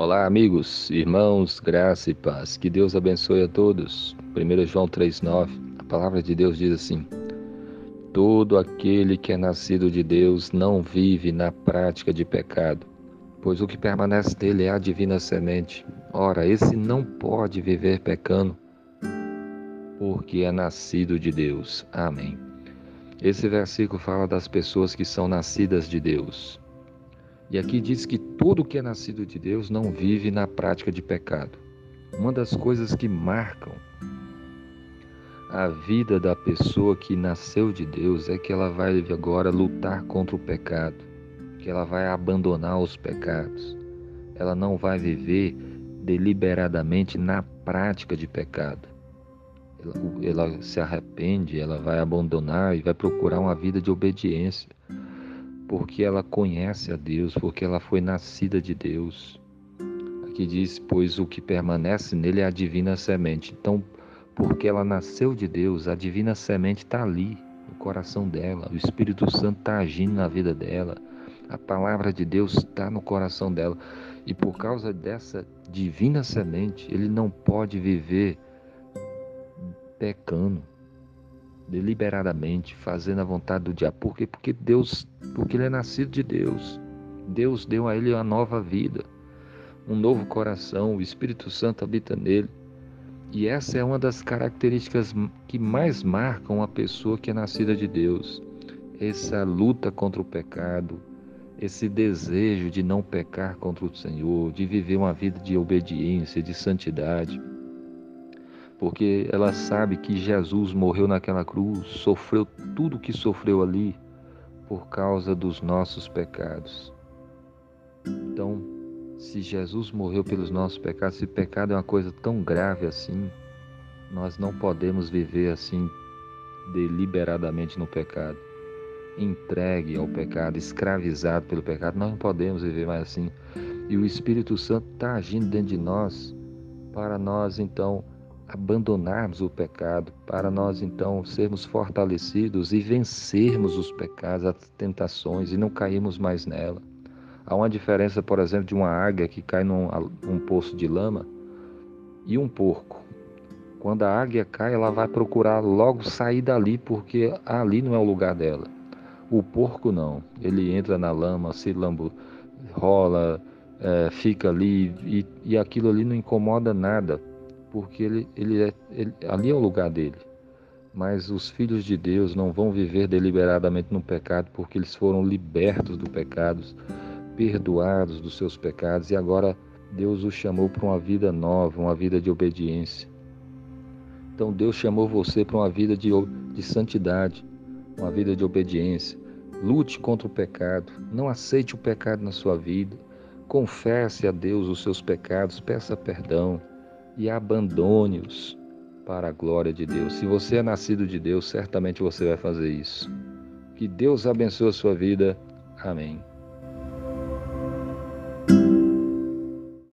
Olá, amigos, irmãos, graça e paz. Que Deus abençoe a todos. 1 João 3,9, a palavra de Deus diz assim: Todo aquele que é nascido de Deus não vive na prática de pecado, pois o que permanece dele é a divina semente. Ora, esse não pode viver pecando, porque é nascido de Deus. Amém. Esse versículo fala das pessoas que são nascidas de Deus. E aqui diz que todo que é nascido de Deus não vive na prática de pecado. Uma das coisas que marcam a vida da pessoa que nasceu de Deus é que ela vai agora lutar contra o pecado, que ela vai abandonar os pecados. Ela não vai viver deliberadamente na prática de pecado. Ela, ela se arrepende, ela vai abandonar e vai procurar uma vida de obediência porque ela conhece a Deus, porque ela foi nascida de Deus. Aqui diz: Pois o que permanece nele é a divina semente. Então, porque ela nasceu de Deus, a divina semente está ali, no coração dela. O Espírito Santo está agindo na vida dela. A palavra de Deus está no coração dela. E por causa dessa divina semente, ele não pode viver pecando deliberadamente, fazendo a vontade do diabo. Por quê? Porque Deus, porque ele é nascido de Deus. Deus deu a ele uma nova vida, um novo coração, o Espírito Santo habita nele. E essa é uma das características que mais marcam a pessoa que é nascida de Deus. Essa luta contra o pecado, esse desejo de não pecar contra o Senhor, de viver uma vida de obediência, de santidade porque ela sabe que Jesus morreu naquela cruz, sofreu tudo o que sofreu ali por causa dos nossos pecados. Então, se Jesus morreu pelos nossos pecados, se pecado é uma coisa tão grave assim, nós não podemos viver assim deliberadamente no pecado, entregue ao pecado, escravizado pelo pecado, nós não podemos viver mais assim. E o Espírito Santo está agindo dentro de nós para nós então abandonarmos o pecado, para nós então sermos fortalecidos e vencermos os pecados, as tentações e não cairmos mais nela. Há uma diferença, por exemplo, de uma águia que cai num um poço de lama e um porco. Quando a águia cai, ela vai procurar logo sair dali, porque ali não é o lugar dela. O porco não. Ele entra na lama, se lambu, rola, é, fica ali e, e aquilo ali não incomoda nada porque ele, ele, é, ele ali é o lugar dele. Mas os filhos de Deus não vão viver deliberadamente no pecado, porque eles foram libertos do pecado, perdoados dos seus pecados, e agora Deus os chamou para uma vida nova, uma vida de obediência. Então Deus chamou você para uma vida de, de santidade, uma vida de obediência. Lute contra o pecado, não aceite o pecado na sua vida. Confesse a Deus os seus pecados, peça perdão e abandone-os para a glória de Deus. Se você é nascido de Deus, certamente você vai fazer isso. Que Deus abençoe a sua vida. Amém.